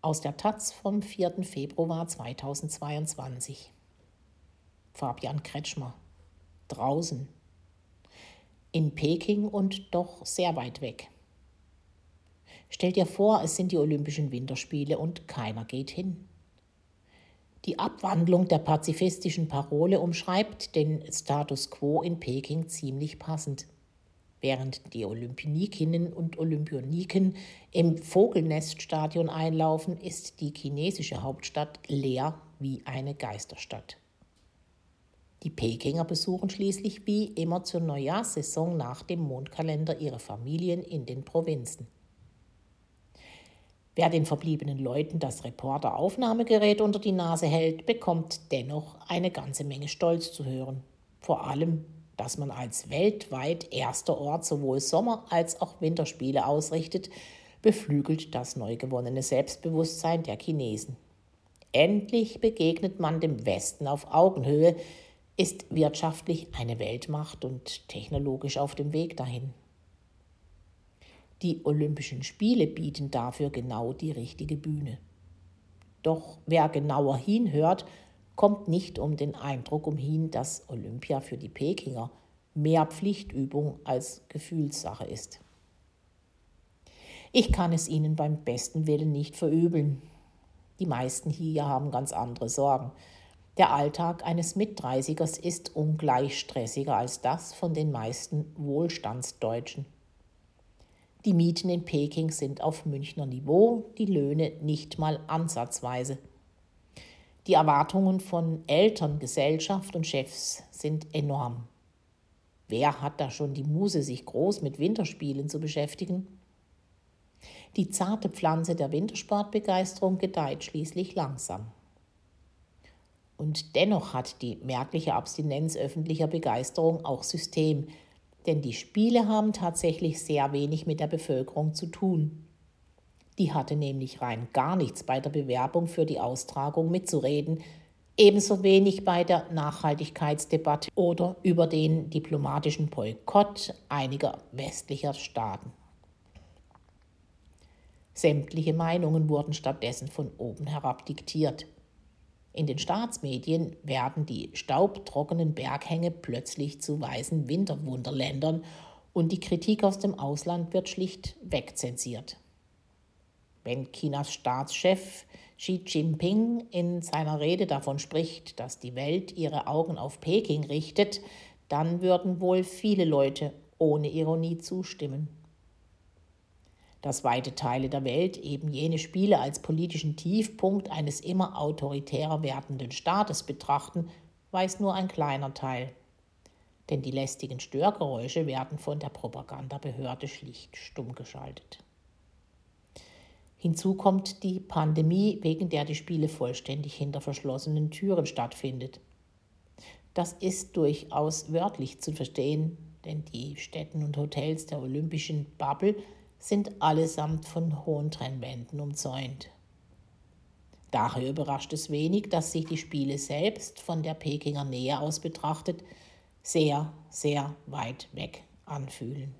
Aus der Taz vom 4. Februar 2022. Fabian Kretschmer. Draußen. In Peking und doch sehr weit weg. Stell dir vor, es sind die Olympischen Winterspiele und keiner geht hin. Die Abwandlung der pazifistischen Parole umschreibt den Status quo in Peking ziemlich passend. Während die Olympionikinnen und Olympioniken im Vogelneststadion einlaufen, ist die chinesische Hauptstadt leer wie eine Geisterstadt. Die Pekinger besuchen schließlich wie immer zur Neujahrssaison nach dem Mondkalender ihre Familien in den Provinzen. Wer den verbliebenen Leuten das Reporteraufnahmegerät unter die Nase hält, bekommt dennoch eine ganze Menge Stolz zu hören. Vor allem dass man als weltweit erster Ort sowohl Sommer- als auch Winterspiele ausrichtet, beflügelt das neu gewonnene Selbstbewusstsein der Chinesen. Endlich begegnet man dem Westen auf Augenhöhe, ist wirtschaftlich eine Weltmacht und technologisch auf dem Weg dahin. Die Olympischen Spiele bieten dafür genau die richtige Bühne. Doch wer genauer hinhört, kommt nicht um den Eindruck umhin, dass Olympia für die Pekinger mehr Pflichtübung als Gefühlssache ist. Ich kann es ihnen beim besten Willen nicht verübeln. Die meisten hier haben ganz andere Sorgen. Der Alltag eines Mitdreißigers ist ungleich stressiger als das von den meisten Wohlstandsdeutschen. Die Mieten in Peking sind auf Münchner Niveau, die Löhne nicht mal ansatzweise. Die Erwartungen von Eltern, Gesellschaft und Chefs sind enorm. Wer hat da schon die Muse, sich groß mit Winterspielen zu beschäftigen? Die zarte Pflanze der Wintersportbegeisterung gedeiht schließlich langsam. Und dennoch hat die merkliche Abstinenz öffentlicher Begeisterung auch System, denn die Spiele haben tatsächlich sehr wenig mit der Bevölkerung zu tun. Die hatte nämlich rein gar nichts bei der Bewerbung für die Austragung mitzureden, ebenso wenig bei der Nachhaltigkeitsdebatte oder über den diplomatischen Boykott einiger westlicher Staaten. Sämtliche Meinungen wurden stattdessen von oben herab diktiert. In den Staatsmedien werden die staubtrockenen Berghänge plötzlich zu weißen Winterwunderländern und die Kritik aus dem Ausland wird schlicht wegzensiert. Wenn Chinas Staatschef Xi Jinping in seiner Rede davon spricht, dass die Welt ihre Augen auf Peking richtet, dann würden wohl viele Leute ohne Ironie zustimmen. Dass weite Teile der Welt eben jene Spiele als politischen Tiefpunkt eines immer autoritärer werdenden Staates betrachten, weiß nur ein kleiner Teil. Denn die lästigen Störgeräusche werden von der Propagandabehörde schlicht stumm geschaltet. Hinzu kommt die Pandemie, wegen der die Spiele vollständig hinter verschlossenen Türen stattfindet. Das ist durchaus wörtlich zu verstehen, denn die Städten und Hotels der olympischen Bubble sind allesamt von hohen Trennwänden umzäunt. Daher überrascht es wenig, dass sich die Spiele selbst von der Pekinger Nähe aus betrachtet sehr, sehr weit weg anfühlen.